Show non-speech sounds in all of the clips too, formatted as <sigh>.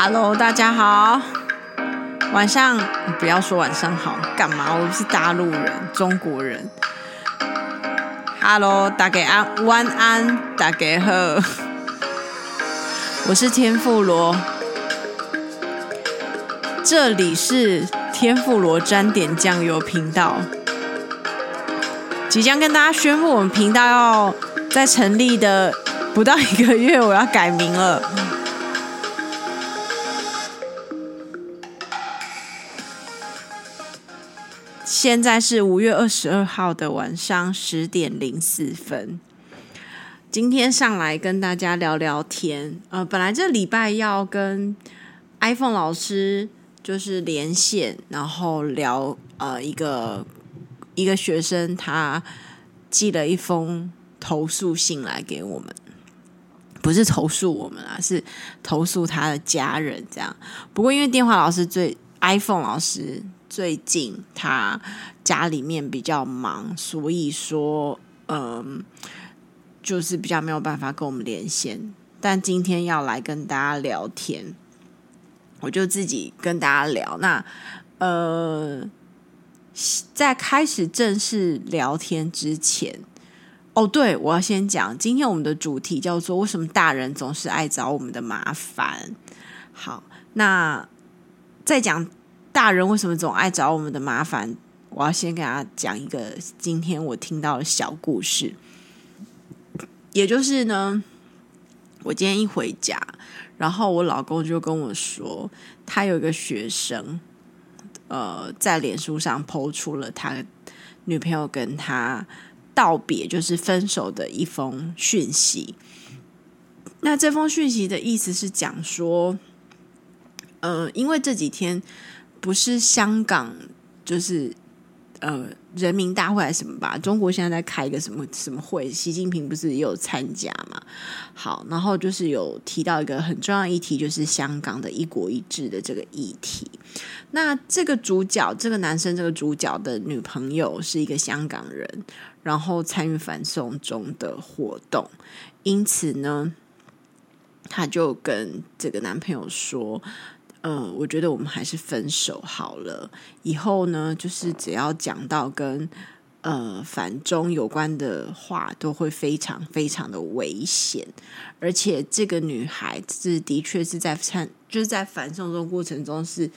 Hello，大家好。晚上不要说晚上好，干嘛？我是大陆人，中国人。Hello，大家安，晚安，大家好。<laughs> 我是天妇罗，这里是天妇罗沾点酱油频道。即将跟大家宣布，我们频道要在成立的不到一个月，我要改名了。现在是五月二十二号的晚上十点零四分。今天上来跟大家聊聊天。呃，本来这礼拜要跟 iPhone 老师就是连线，然后聊呃一个一个学生他寄了一封投诉信来给我们，不是投诉我们啊，是投诉他的家人这样。不过因为电话老师最 iPhone 老师。最近他家里面比较忙，所以说，嗯，就是比较没有办法跟我们连线。但今天要来跟大家聊天，我就自己跟大家聊。那，呃，在开始正式聊天之前，哦，对，我要先讲，今天我们的主题叫做“为什么大人总是爱找我们的麻烦”。好，那再讲。大人为什么总爱找我们的麻烦？我要先给大家讲一个今天我听到的小故事。也就是呢，我今天一回家，然后我老公就跟我说，他有一个学生，呃，在脸书上抛出了他女朋友跟他道别，就是分手的一封讯息。那这封讯息的意思是讲说，呃，因为这几天。不是香港，就是呃人民大会还是什么吧？中国现在在开一个什么什么会？习近平不是也有参加嘛？好，然后就是有提到一个很重要议题，就是香港的一国一制的这个议题。那这个主角，这个男生，这个主角的女朋友是一个香港人，然后参与反送中的活动，因此呢，他就跟这个男朋友说。嗯，我觉得我们还是分手好了。以后呢，就是只要讲到跟呃反中有关的话，都会非常非常的危险。而且这个女孩子的确是在参，就是在反送中过程中是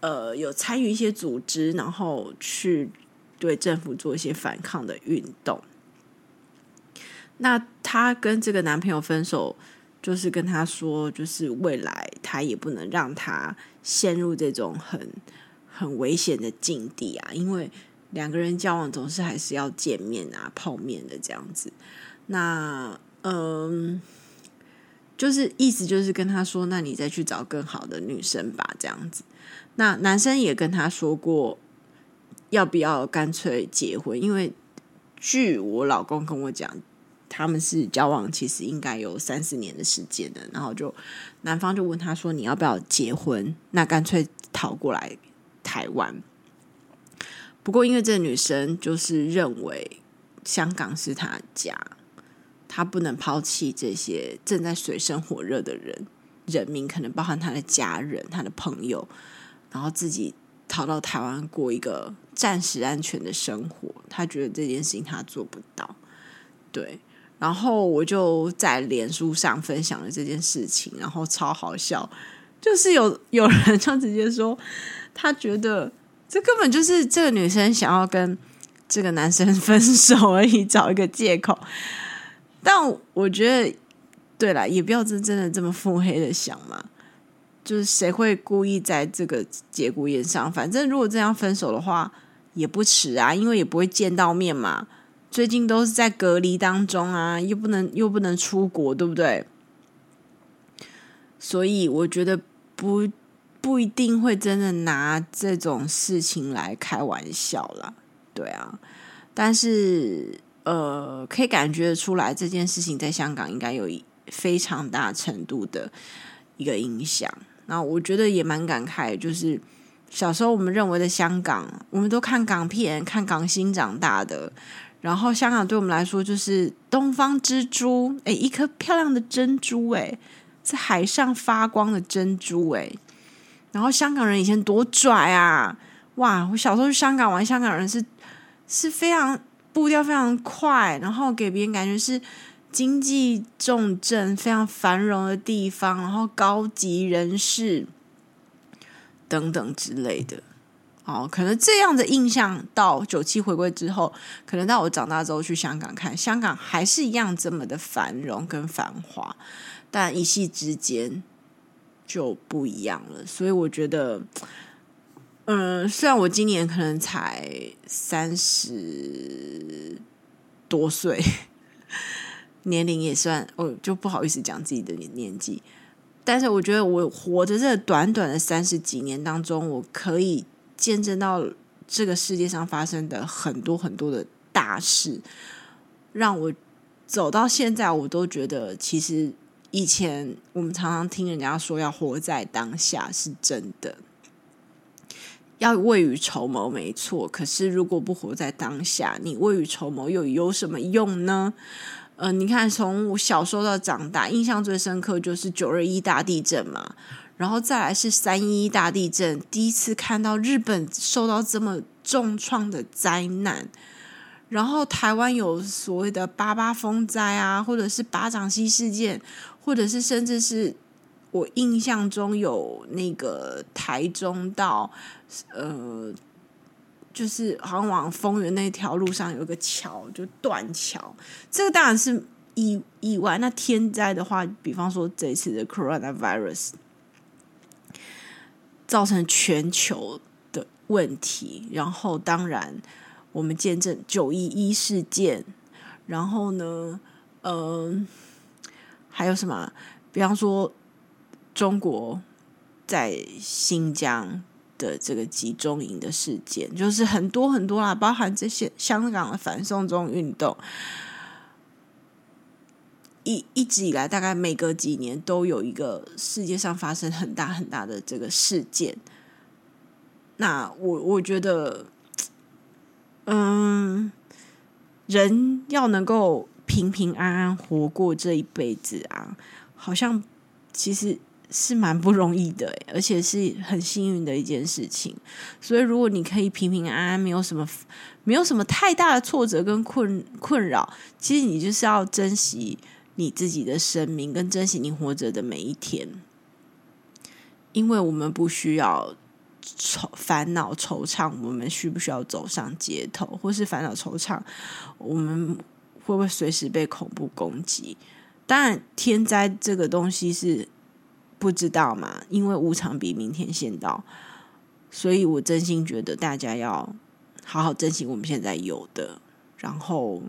呃有参与一些组织，然后去对政府做一些反抗的运动。那她跟这个男朋友分手。就是跟他说，就是未来他也不能让他陷入这种很很危险的境地啊，因为两个人交往总是还是要见面啊、泡面的这样子。那嗯，就是意思就是跟他说，那你再去找更好的女生吧，这样子。那男生也跟他说过，要不要干脆结婚？因为据我老公跟我讲。他们是交往，其实应该有三四年的时间的。然后就男方就问他说：“你要不要结婚？那干脆逃过来台湾。”不过因为这个女生就是认为香港是她家，她不能抛弃这些正在水深火热的人人民，可能包含她的家人、她的朋友，然后自己逃到台湾过一个暂时安全的生活。她觉得这件事情她做不到，对。然后我就在脸书上分享了这件事情，然后超好笑，就是有有人就直接说，他觉得这根本就是这个女生想要跟这个男生 <laughs> 分手而已，找一个借口。但我觉得，对啦，也不要真真的这么腹黑的想嘛，就是谁会故意在这个节骨眼上？反正如果这样分手的话，也不迟啊，因为也不会见到面嘛。最近都是在隔离当中啊，又不能又不能出国，对不对？所以我觉得不不一定会真的拿这种事情来开玩笑啦，对啊。但是呃，可以感觉出来这件事情在香港应该有非常大程度的一个影响。那我觉得也蛮感慨，就是小时候我们认为的香港，我们都看港片、看港星长大的。然后香港对我们来说就是东方之珠，诶，一颗漂亮的珍珠，诶，在海上发光的珍珠诶，然后香港人以前多拽啊！哇，我小时候去香港玩，香港人是是非常步调非常快，然后给别人感觉是经济重镇、非常繁荣的地方，然后高级人士等等之类的。哦，可能这样的印象到九七回归之后，可能到我长大之后去香港看，香港还是一样这么的繁荣跟繁华，但一夕之间就不一样了。所以我觉得，嗯，虽然我今年可能才三十多岁，<laughs> 年龄也算，我就不好意思讲自己的年纪，但是我觉得我活着这短短的三十几年当中，我可以。见证到这个世界上发生的很多很多的大事，让我走到现在，我都觉得其实以前我们常常听人家说要活在当下是真的，要未雨绸缪没错。可是如果不活在当下，你未雨绸缪又有什么用呢？呃，你看从我小时候到长大，印象最深刻就是九二一大地震嘛。然后再来是三一大地震，第一次看到日本受到这么重创的灾难。然后台湾有所谓的八八风灾啊，或者是巴掌溪事件，或者是甚至是我印象中有那个台中到呃，就是好像往丰原那条路上有个桥就断桥，这个当然是意意外。那天灾的话，比方说这一次的 coronavirus。造成全球的问题，然后当然我们见证九一一事件，然后呢，嗯、呃，还有什么？比方说中国在新疆的这个集中营的事件，就是很多很多啦，包含这些香港的反送中运动。一一直以来，大概每隔几年都有一个世界上发生很大很大的这个事件。那我我觉得，嗯，人要能够平平安安活过这一辈子啊，好像其实是蛮不容易的，而且是很幸运的一件事情。所以，如果你可以平平安安，没有什么没有什么太大的挫折跟困困扰，其实你就是要珍惜。你自己的生命，跟珍惜你活着的每一天，因为我们不需要愁烦恼惆怅，我们需不需要走上街头，或是烦恼惆怅，我们会不会随时被恐怖攻击？当然，天灾这个东西是不知道嘛，因为无常比明天先到，所以我真心觉得大家要好好珍惜我们现在有的，然后。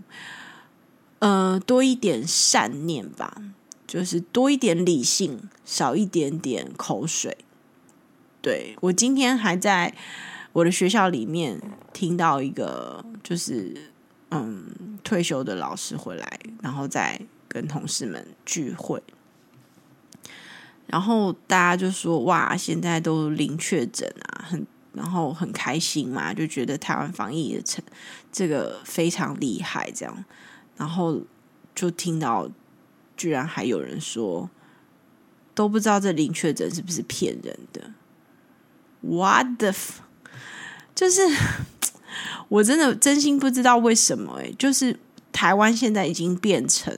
呃，多一点善念吧，就是多一点理性，少一点点口水。对，我今天还在我的学校里面听到一个，就是嗯，退休的老师回来，然后再跟同事们聚会，然后大家就说：“哇，现在都零确诊啊，很然后很开心嘛，就觉得台湾防疫的成这个非常厉害，这样。”然后就听到，居然还有人说，都不知道这零确诊是不是骗人的。What the <laughs> 就是 <laughs> 我真的真心不知道为什么哎，就是台湾现在已经变成，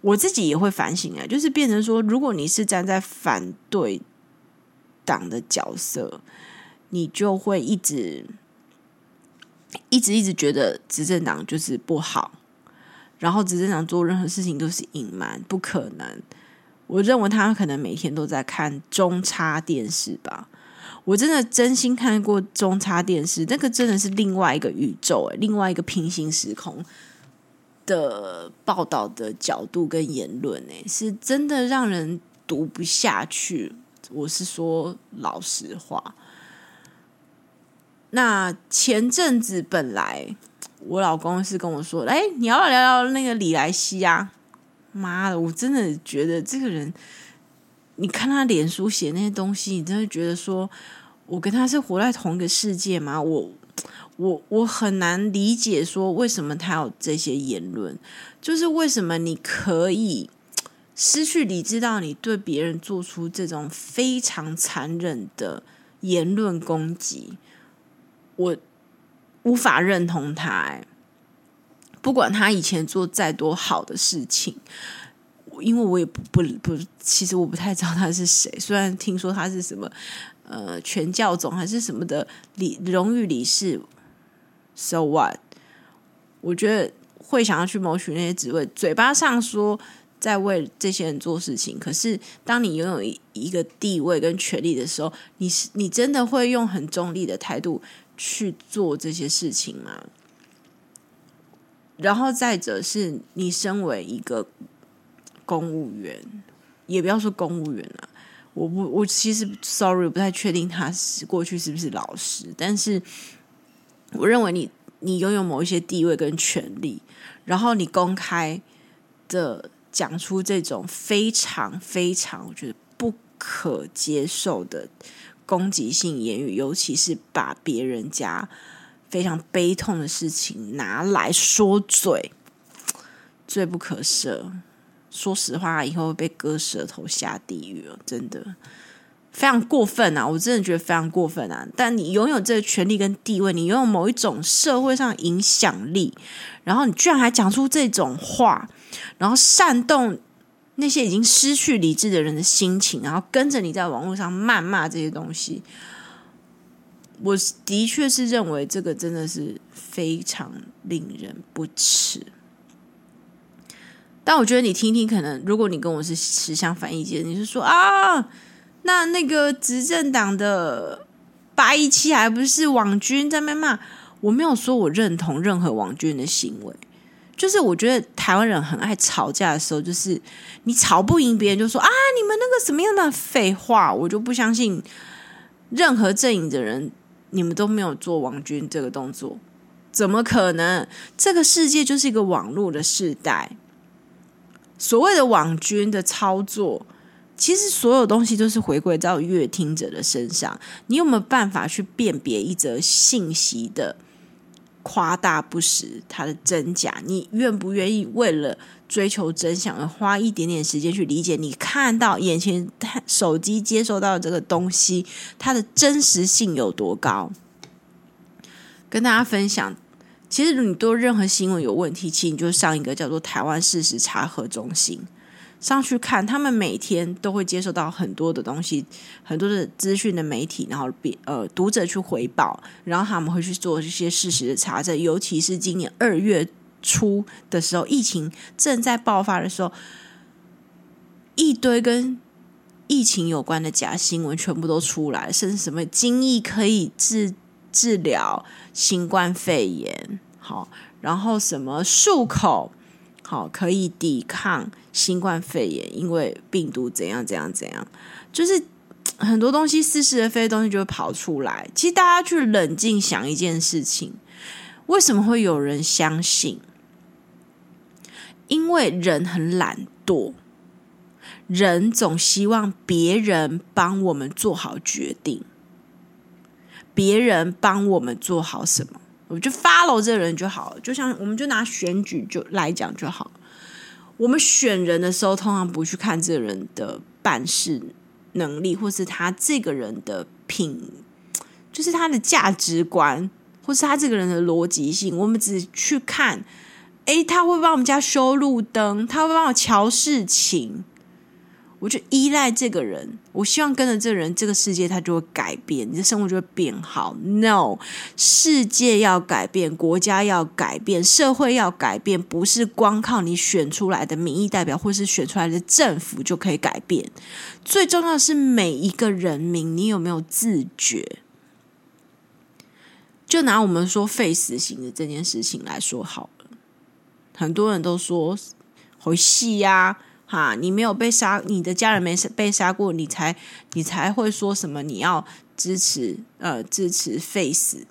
我自己也会反省啊，就是变成说，如果你是站在反对党的角色，你就会一直一直一直觉得执政党就是不好。然后执政党做任何事情都是隐瞒，不可能。我认为他可能每天都在看中差电视吧。我真的真心看过中差电视，那个真的是另外一个宇宙，诶，另外一个平行时空的报道的角度跟言论，诶，是真的让人读不下去。我是说老实话。那前阵子本来。我老公是跟我说：“哎，你要不要聊聊那个李莱希啊？”妈的，我真的觉得这个人，你看他脸书写那些东西，你真的觉得说，我跟他是活在同一个世界吗？我我我很难理解说为什么他有这些言论，就是为什么你可以失去理智到你对别人做出这种非常残忍的言论攻击，我无法认同他。不管他以前做再多好的事情，因为我也不不不，其实我不太知道他是谁。虽然听说他是什么呃全教总还是什么的理荣誉理事，So what？我觉得会想要去谋取那些职位，嘴巴上说。在为这些人做事情，可是当你拥有一一个地位跟权力的时候，你是你真的会用很中立的态度去做这些事情吗？然后再者是你身为一个公务员，也不要说公务员了，我不，我其实 sorry 不太确定他是过去是不是老师，但是我认为你你拥有某一些地位跟权利，然后你公开的。讲出这种非常非常我觉得不可接受的攻击性言语，尤其是把别人家非常悲痛的事情拿来说嘴，罪不可赦。说实话，以后会被割舌头下地狱了，真的非常过分啊！我真的觉得非常过分啊！但你拥有这个权利跟地位，你拥有某一种社会上影响力，然后你居然还讲出这种话。然后煽动那些已经失去理智的人的心情，然后跟着你在网络上谩骂这些东西，我的确是认为这个真的是非常令人不齿。但我觉得你听听，可能如果你跟我是持相反意见，你是说啊，那那个执政党的八一七还不是网军在那骂？我没有说我认同任何网军的行为。就是我觉得台湾人很爱吵架的时候，就是你吵不赢别人，就说啊，你们那个什么样的废话，我就不相信任何阵营的人，你们都没有做网军这个动作，怎么可能？这个世界就是一个网络的时代，所谓的网军的操作，其实所有东西都是回归到阅听者的身上，你有没有办法去辨别一则信息的？夸大不实，它的真假，你愿不愿意为了追求真相而花一点点时间去理解？你看到眼前手机接收到的这个东西，它的真实性有多高？跟大家分享，其实你对任何新闻有问题，其实你就上一个叫做台湾事实查核中心。上去看，他们每天都会接收到很多的东西，很多的资讯的媒体，然后别呃读者去回报，然后他们会去做这些事实的查证。尤其是今年二月初的时候，疫情正在爆发的时候，一堆跟疫情有关的假新闻全部都出来，甚至什么精液可以治治疗新冠肺炎，好，然后什么漱口。好，可以抵抗新冠肺炎，因为病毒怎样怎样怎样，就是很多东西似是而非的东西就会跑出来。其实大家去冷静想一件事情，为什么会有人相信？因为人很懒惰，人总希望别人帮我们做好决定，别人帮我们做好什么。我就 follow 这个人就好了，就像我们就拿选举就来讲就好。我们选人的时候，通常不去看这个人的办事能力，或是他这个人的品，就是他的价值观，或是他这个人的逻辑性。我们只去看，诶，他会帮我们家修路灯，他会帮我乔事情。我就依赖这个人，我希望跟着这个人，这个世界它就会改变，你的生活就会变好。No，世界要改变，国家要改变，社会要改变，不是光靠你选出来的民意代表或是选出来的政府就可以改变。最重要是每一个人民，你有没有自觉？就拿我们说废死刑的这件事情来说好了，很多人都说回戏呀。哈，你没有被杀，你的家人没被杀过，你才你才会说什么你要支持呃支持 face？？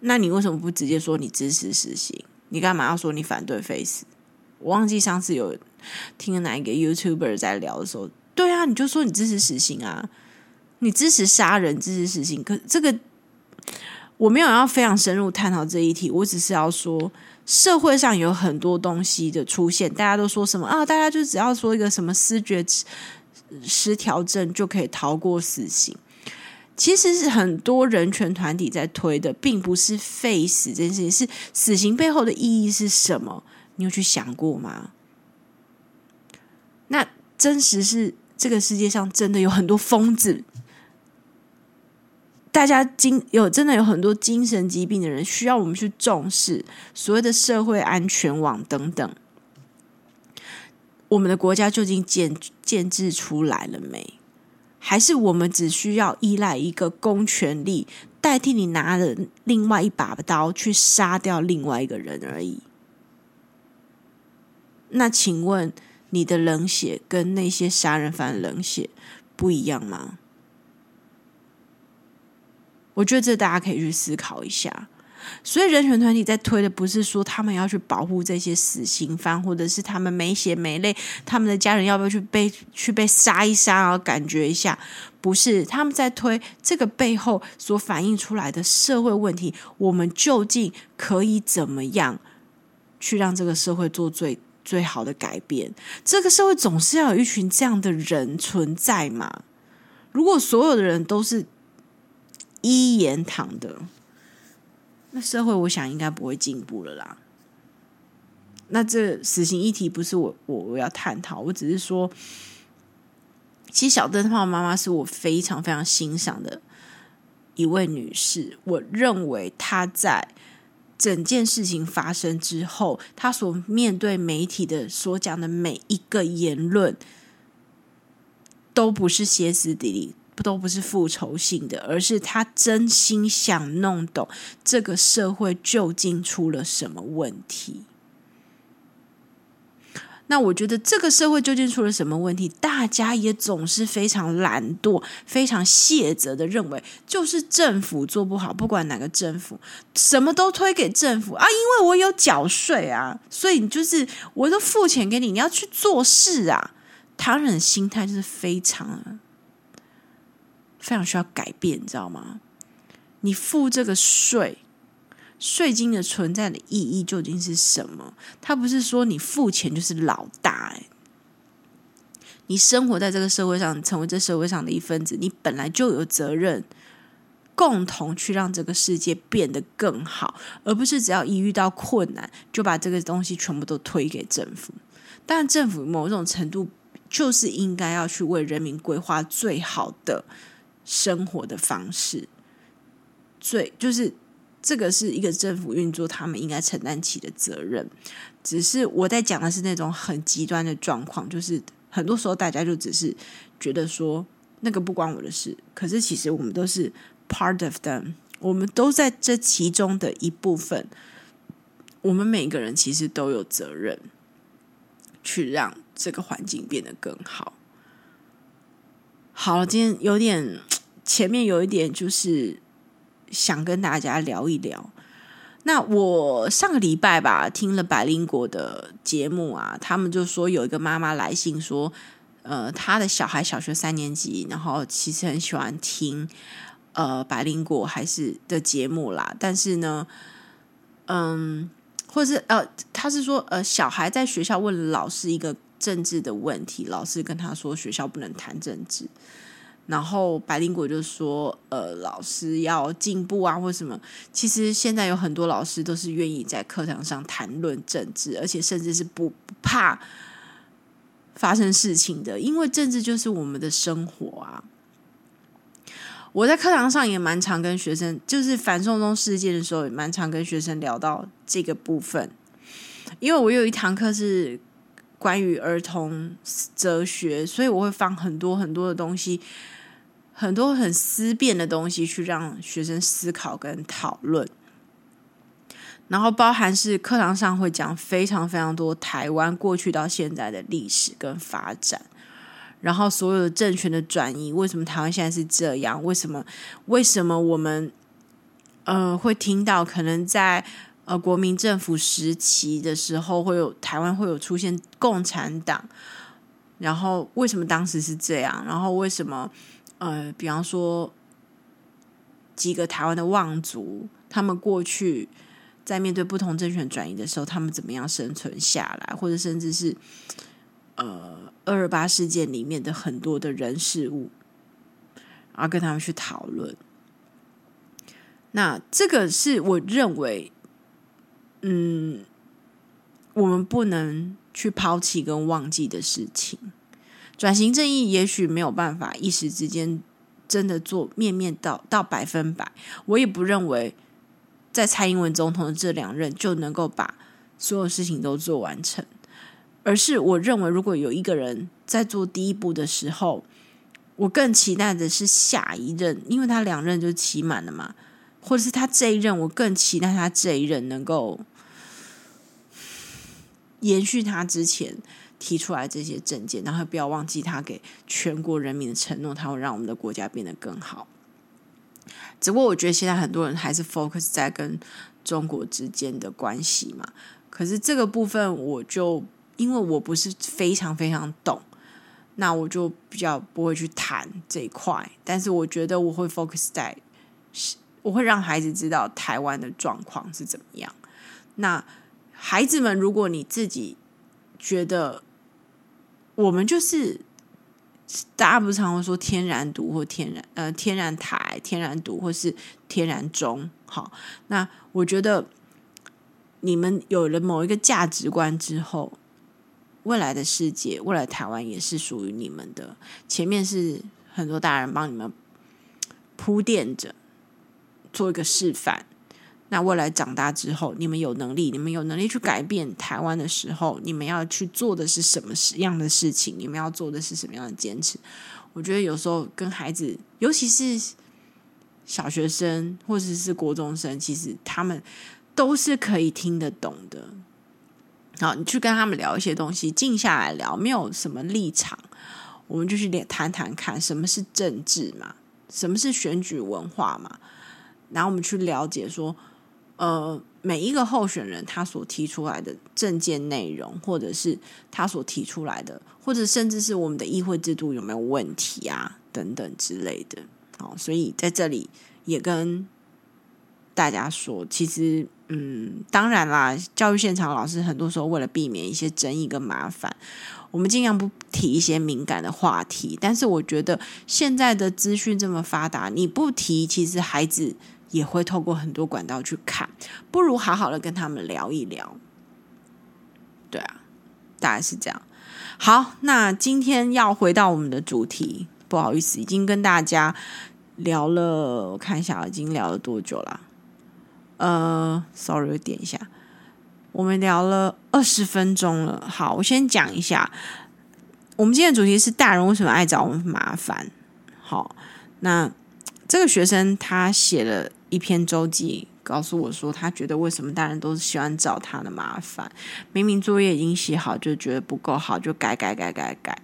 那你为什么不直接说你支持死刑？你干嘛要说你反对 face？？我忘记上次有听哪一个 YouTuber 在聊的时候，对啊，你就说你支持死刑啊，你支持杀人，支持死刑。可这个我没有要非常深入探讨这一题，我只是要说，社会上有很多东西的出现，大家都说什么啊？大家就只要说一个什么思觉失调症就可以逃过死刑。其实是很多人权团体在推的，并不是废死这件事情，是死刑背后的意义是什么？你有去想过吗？那真实是这个世界上真的有很多疯子，大家精有真的有很多精神疾病的人，需要我们去重视所谓的社会安全网等等。我们的国家究竟建建制出来了没？还是我们只需要依赖一个公权力代替你拿着另外一把刀去杀掉另外一个人而已？那请问你的冷血跟那些杀人犯冷血不一样吗？我觉得这大家可以去思考一下。所以人权团体在推的不是说他们要去保护这些死刑犯，或者是他们没血没泪，他们的家人要不要去被去被杀一杀，啊感觉一下？不是，他们在推这个背后所反映出来的社会问题，我们究竟可以怎么样去让这个社会做最最好的改变？这个社会总是要有一群这样的人存在嘛？如果所有的人都是一言堂的。那社会，我想应该不会进步了啦。那这死刑议题不是我我我要探讨，我只是说，其实小灯泡妈妈是我非常非常欣赏的一位女士。我认为她在整件事情发生之后，她所面对媒体的所讲的每一个言论，都不是歇斯底里。都不是复仇性的，而是他真心想弄懂这个社会究竟出了什么问题。那我觉得这个社会究竟出了什么问题，大家也总是非常懒惰、非常卸责的认为，就是政府做不好，不管哪个政府，什么都推给政府啊，因为我有缴税啊，所以你就是我都付钱给你，你要去做事啊。他人的心态就是非常。非常需要改变，你知道吗？你付这个税，税金的存在的意义究竟是什么？它不是说你付钱就是老大，哎，你生活在这个社会上，成为这社会上的一份子，你本来就有责任，共同去让这个世界变得更好，而不是只要一遇到困难就把这个东西全部都推给政府。但政府某种程度就是应该要去为人民规划最好的。生活的方式，最就是这个是一个政府运作，他们应该承担起的责任。只是我在讲的是那种很极端的状况，就是很多时候大家就只是觉得说那个不关我的事，可是其实我们都是 part of them，我们都在这其中的一部分。我们每个人其实都有责任去让这个环境变得更好。好了，今天有点。前面有一点就是想跟大家聊一聊。那我上个礼拜吧，听了百灵果的节目啊，他们就说有一个妈妈来信说，呃，她的小孩小学三年级，然后其实很喜欢听呃百灵果还是的节目啦，但是呢，嗯，或者是呃，他是说呃，小孩在学校问老师一个政治的问题，老师跟他说学校不能谈政治。然后白灵果就说：“呃，老师要进步啊，或什么？其实现在有很多老师都是愿意在课堂上谈论政治，而且甚至是不不怕发生事情的，因为政治就是我们的生活啊。我在课堂上也蛮常跟学生，就是反送中事件的时候，也蛮常跟学生聊到这个部分，因为我有一堂课是关于儿童哲学，所以我会放很多很多的东西。”很多很思辨的东西，去让学生思考跟讨论，然后包含是课堂上会讲非常非常多台湾过去到现在的历史跟发展，然后所有的政权的转移，为什么台湾现在是这样？为什么？为什么我们呃会听到可能在呃国民政府时期的时候，会有台湾会有出现共产党？然后为什么当时是这样？然后为什么？呃，比方说，几个台湾的望族，他们过去在面对不同政权转移的时候，他们怎么样生存下来，或者甚至是呃二二八事件里面的很多的人事物，然后跟他们去讨论。那这个是我认为，嗯，我们不能去抛弃跟忘记的事情。转型正义也许没有办法一时之间真的做面面到到百分百，我也不认为在蔡英文总统的这两任就能够把所有事情都做完成，而是我认为如果有一个人在做第一步的时候，我更期待的是下一任，因为他两任就期满了嘛。或者是他这一任，我更期待他这一任能够延续他之前提出来这些政见，然后不要忘记他给全国人民的承诺，他会让我们的国家变得更好。只不过我觉得现在很多人还是 focus 在跟中国之间的关系嘛，可是这个部分我就因为我不是非常非常懂，那我就比较不会去谈这一块。但是我觉得我会 focus 在。我会让孩子知道台湾的状况是怎么样。那孩子们，如果你自己觉得我们就是大家不是常会说天然毒或天然呃天然台、天然毒或是天然中，好，那我觉得你们有了某一个价值观之后，未来的世界、未来台湾也是属于你们的。前面是很多大人帮你们铺垫着。做一个示范，那未来长大之后，你们有能力，你们有能力去改变台湾的时候，你们要去做的是什么样的事情？你们要做的是什么样的坚持？我觉得有时候跟孩子，尤其是小学生或者是国中生，其实他们都是可以听得懂的。好，你去跟他们聊一些东西，静下来聊，没有什么立场，我们就去谈谈看，什么是政治嘛？什么是选举文化嘛？然后我们去了解说，呃，每一个候选人他所提出来的政见内容，或者是他所提出来的，或者甚至是我们的议会制度有没有问题啊，等等之类的。好，所以在这里也跟大家说，其实，嗯，当然啦，教育现场老师很多时候为了避免一些争议跟麻烦，我们尽量不提一些敏感的话题。但是我觉得现在的资讯这么发达，你不提，其实孩子。也会透过很多管道去看，不如好好的跟他们聊一聊。对啊，大概是这样。好，那今天要回到我们的主题，不好意思，已经跟大家聊了，我看一下已经聊了多久了？呃，sorry，点一下，我们聊了二十分钟了。好，我先讲一下，我们今天的主题是大人为什么爱找我们麻烦？好，那这个学生他写了。一篇周记告诉我说，他觉得为什么大人都是喜欢找他的麻烦？明明作业已经写好，就觉得不够好，就改改改改改。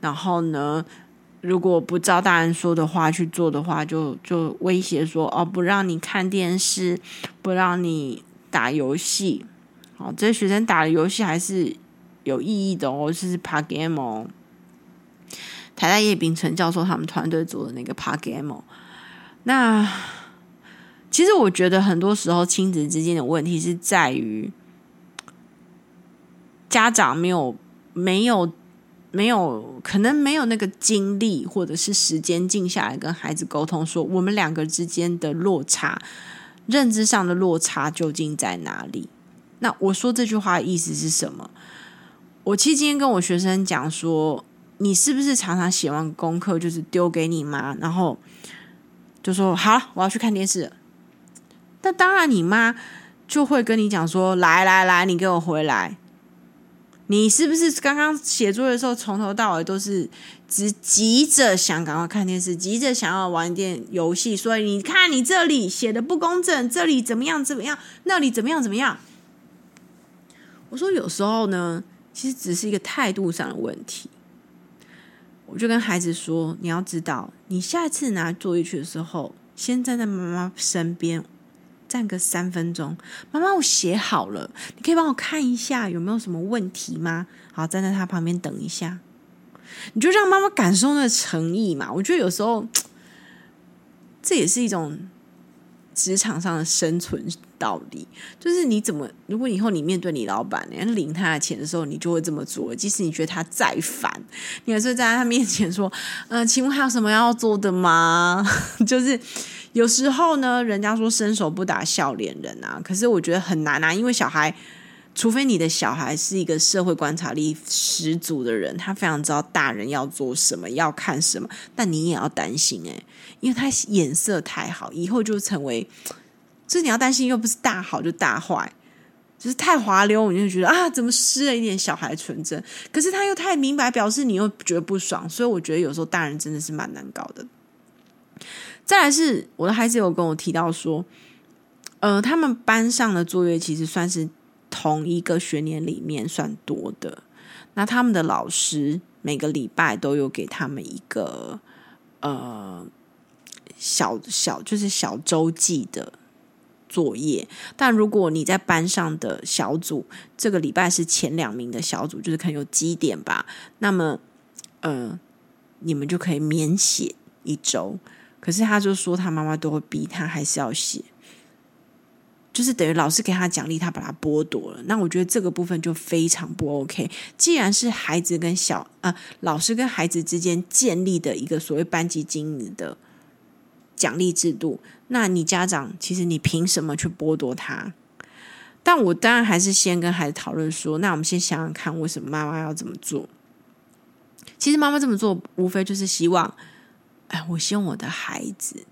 然后呢，如果不照大人说的话去做的话，就就威胁说：“哦，不让你看电视，不让你打游戏。”好，这些学生打的游戏还是有意义的哦，就是爬 game 哦。台大叶秉成教授他们团队做的那个爬 game 哦，那。其实我觉得很多时候亲子之间的问题是在于家长没有没有没有可能没有那个精力或者是时间静下来跟孩子沟通，说我们两个之间的落差，认知上的落差究竟在哪里？那我说这句话的意思是什么？我其实今天跟我学生讲说，你是不是常常写完功课就是丢给你妈，然后就说好，我要去看电视。那当然，你妈就会跟你讲说：“来来来，你给我回来！你是不是刚刚写作业的时候，从头到尾都是只急着想赶快看电视，急着想要玩点游戏？所以你看，你这里写的不公正，这里怎么样怎么样，那里怎么样怎么样？”我说：“有时候呢，其实只是一个态度上的问题。”我就跟孩子说：“你要知道，你下次拿作业去的时候，先站在妈妈身边。”站个三分钟，妈妈，我写好了，你可以帮我看一下有没有什么问题吗？好，站在他旁边等一下，你就让妈妈感受那个诚意嘛。我觉得有时候这也是一种职场上的生存道理，就是你怎么，如果以后你面对你老板，你领他的钱的时候，你就会这么做。即使你觉得他再烦，你还是站在他面前说：“嗯、呃，请问还有什么要做的吗？” <laughs> 就是有时候呢，人家说伸手不打笑脸人啊，可是我觉得很难啊，因为小孩。除非你的小孩是一个社会观察力十足的人，他非常知道大人要做什么、要看什么，但你也要担心诶，因为他眼色太好，以后就成为，就是你要担心，又不是大好就大坏，就是太滑溜，你就觉得啊，怎么失了一点小孩纯真？可是他又太明白，表示你又觉得不爽，所以我觉得有时候大人真的是蛮难搞的。再来是我的孩子有跟我提到说，呃，他们班上的作业其实算是。同一个学年里面算多的，那他们的老师每个礼拜都有给他们一个呃小小就是小周记的作业。但如果你在班上的小组这个礼拜是前两名的小组，就是可能有绩点吧，那么呃你们就可以免写一周。可是他就说他妈妈都会逼他还是要写。就是等于老师给他奖励，他把他剥夺了。那我觉得这个部分就非常不 OK。既然是孩子跟小啊、老师跟孩子之间建立的一个所谓班级经营的奖励制度，那你家长其实你凭什么去剥夺他？但我当然还是先跟孩子讨论说，那我们先想想看，为什么妈妈要这么做？其实妈妈这么做，无非就是希望，哎，我希望我的孩子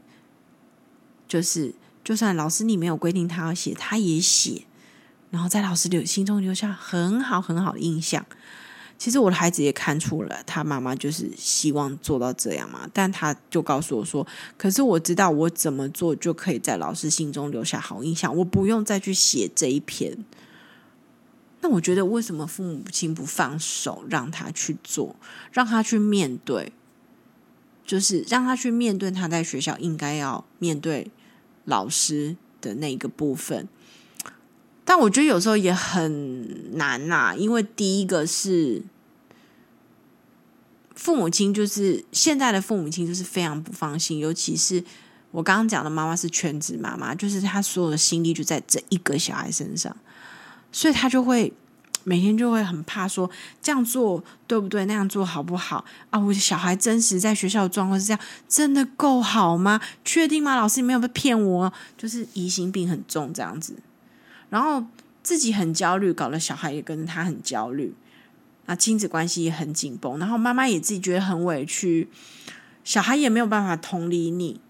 就是。就算老师你没有规定他要写，他也写，然后在老师留心中留下很好很好的印象。其实我的孩子也看出了，他妈妈就是希望做到这样嘛。但他就告诉我说：“可是我知道我怎么做就可以在老师心中留下好印象，我不用再去写这一篇。”那我觉得为什么父母亲不放手让他去做，让他去面对，就是让他去面对他在学校应该要面对。老师的那个部分，但我觉得有时候也很难呐，因为第一个是父母亲，就是现在的父母亲就是非常不放心，尤其是我刚刚讲的妈妈是全职妈妈，就是她所有的心力就在这一个小孩身上，所以她就会。每天就会很怕说这样做对不对？那样做好不好啊？我的小孩真实在学校的状况是这样，真的够好吗？确定吗？老师你没有被骗我？就是疑心病很重这样子，然后自己很焦虑，搞得小孩也跟着他很焦虑，那亲子关系也很紧绷，然后妈妈也自己觉得很委屈，小孩也没有办法同理你。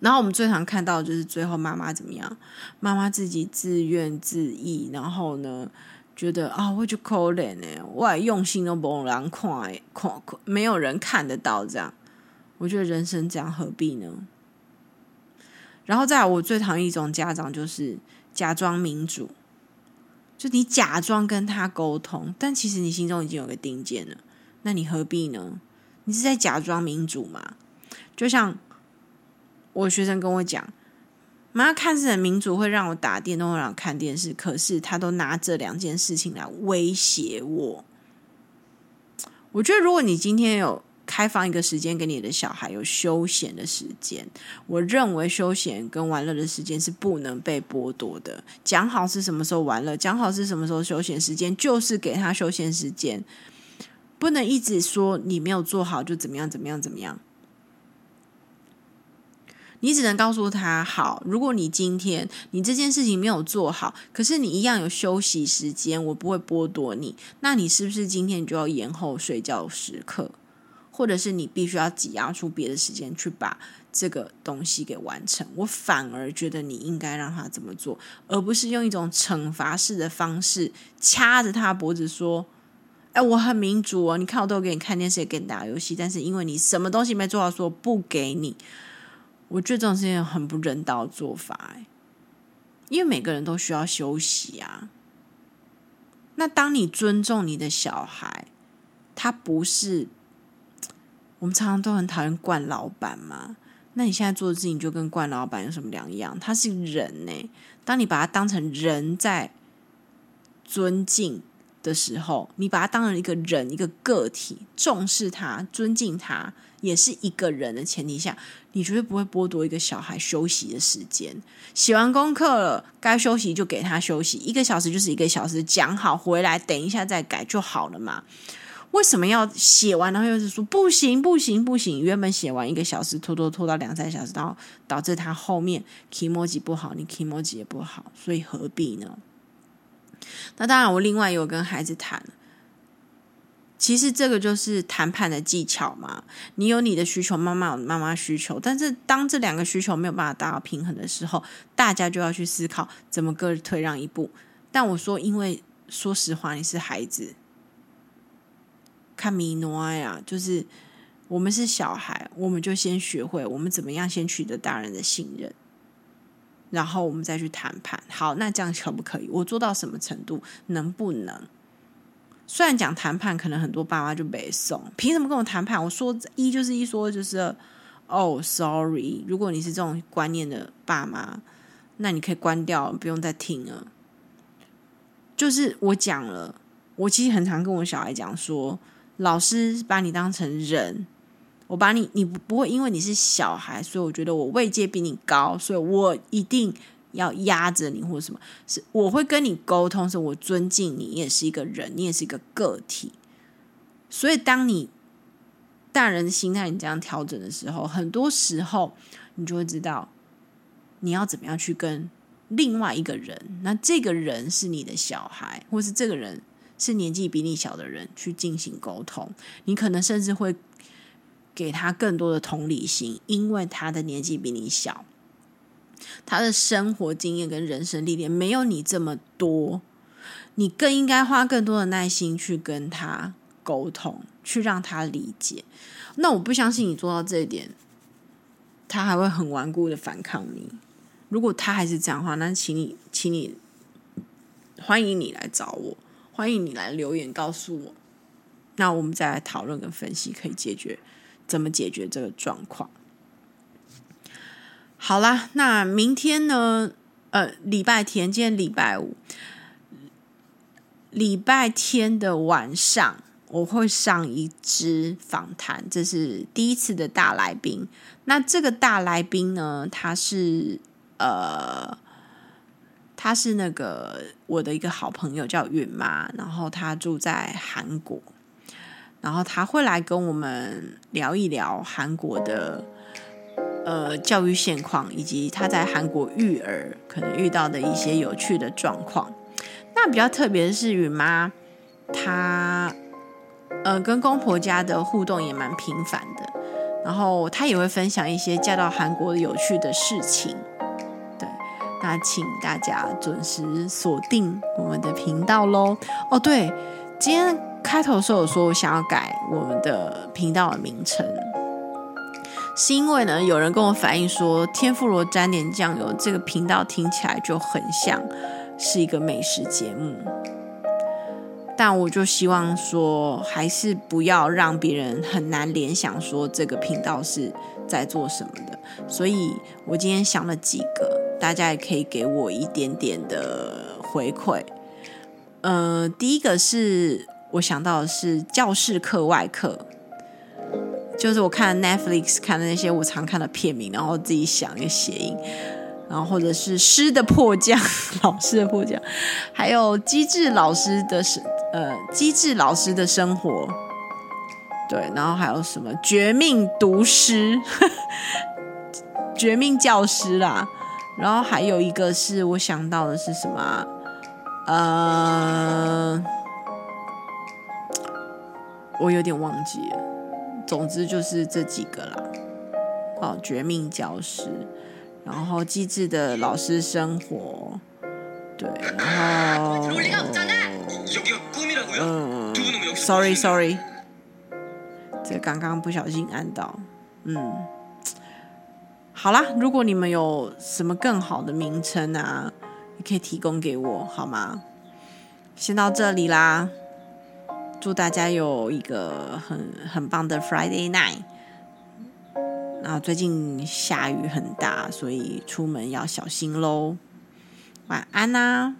然后我们最常看到的就是最后妈妈怎么样？妈妈自己自怨自艾，然后呢，觉得啊，我就可怜呢，我用心都没人看，看没有人看得到这样。我觉得人生这样何必呢？然后再来，我最讨厌一种家长就是假装民主，就你假装跟他沟通，但其实你心中已经有个定见了，那你何必呢？你是在假装民主吗？就像。我学生跟我讲，妈看似很民主，会让我打电动，让我看电视，可是他都拿这两件事情来威胁我。我觉得，如果你今天有开放一个时间给你的小孩有休闲的时间，我认为休闲跟玩乐的时间是不能被剥夺的。讲好是什么时候玩乐，讲好是什么时候休闲时间，就是给他休闲时间，不能一直说你没有做好就怎么样怎么样怎么样。你只能告诉他：好，如果你今天你这件事情没有做好，可是你一样有休息时间，我不会剥夺你。那你是不是今天就要延后睡觉时刻，或者是你必须要挤压出别的时间去把这个东西给完成？我反而觉得你应该让他这么做，而不是用一种惩罚式的方式掐着他脖子说：“哎，我很民主哦，你看我都给你看电视，也给你打游戏，但是因为你什么东西没做好，说不给你。”我觉得这种事情很不人道的做法，哎，因为每个人都需要休息啊。那当你尊重你的小孩，他不是我们常常都很讨厌惯老板嘛？那你现在做的事情就跟惯老板有什么两样？他是人呢。当你把他当成人在尊敬的时候，你把他当成一个人，一个个体，重视他，尊敬他，也是一个人的前提下，你绝对不会剥夺一个小孩休息的时间。写完功课了，该休息就给他休息，一个小时就是一个小时，讲好回来，等一下再改就好了嘛。为什么要写完然后又是说不行不行不行？原本写完一个小时，拖拖拖到两三小时，然后导致他后面期末绩不好，你期末绩也不好，所以何必呢？那当然，我另外有跟孩子谈，其实这个就是谈判的技巧嘛。你有你的需求，妈妈有妈妈需求，但是当这两个需求没有办法达到平衡的时候，大家就要去思考怎么各退让一步。但我说，因为说实话，你是孩子。看米诺埃呀，就是我们是小孩，我们就先学会我们怎么样先取得大人的信任，然后我们再去谈判。好，那这样可不可以？我做到什么程度？能不能？虽然讲谈判，可能很多爸妈就没送，凭什么跟我谈判？我说一就是一，说就是。哦，sorry，如果你是这种观念的爸妈，那你可以关掉，不用再听了。就是我讲了，我其实很常跟我小孩讲说。老师把你当成人，我把你，你不不会因为你是小孩，所以我觉得我位阶比你高，所以我一定要压着你或者什么。是我会跟你沟通，是我尊敬你，你也是一个人，你也是一个个体。所以当你大人的心态你这样调整的时候，很多时候你就会知道你要怎么样去跟另外一个人，那这个人是你的小孩，或是这个人。是年纪比你小的人去进行沟通，你可能甚至会给他更多的同理心，因为他的年纪比你小，他的生活经验跟人生历练没有你这么多，你更应该花更多的耐心去跟他沟通，去让他理解。那我不相信你做到这一点，他还会很顽固的反抗你。如果他还是这样的话，那请你，请你，欢迎你来找我。欢迎你来留言告诉我，那我们再来讨论跟分析，可以解决怎么解决这个状况。好啦，那明天呢？呃，礼拜天，今天礼拜五，礼拜天的晚上我会上一支访谈，这是第一次的大来宾。那这个大来宾呢，他是呃。他是那个我的一个好朋友，叫允妈，然后他住在韩国，然后他会来跟我们聊一聊韩国的呃教育现况，以及他在韩国育儿可能遇到的一些有趣的状况。那比较特别的是允妈，她呃跟公婆家的互动也蛮频繁的，然后她也会分享一些嫁到韩国有趣的事情。对那请大家准时锁定我们的频道喽。哦，对，今天开头的时候有说我想要改我们的频道的名称，是因为呢，有人跟我反映说“天妇罗沾点酱油”这个频道听起来就很像是一个美食节目，但我就希望说，还是不要让别人很难联想说这个频道是在做什么的，所以我今天想了几个。大家也可以给我一点点的回馈。呃，第一个是我想到的是教室课外课，就是我看 Netflix 看的那些我常看的片名，然后自己想一个谐音，然后或者是师的迫降，<laughs> 老师的迫降，还有机智老师的生，呃，机智老师的生活，对，然后还有什么绝命毒师，<laughs> 绝命教师啦。然后还有一个是我想到的是什么啊？呃，我有点忘记了。总之就是这几个啦。哦，绝命教师，然后机智的老师生活，对，然后嗯，sorry sorry，这刚刚不小心按到，嗯。好啦，如果你们有什么更好的名称啊，你可以提供给我，好吗？先到这里啦，祝大家有一个很很棒的 Friday night。那最近下雨很大，所以出门要小心喽。晚安啦。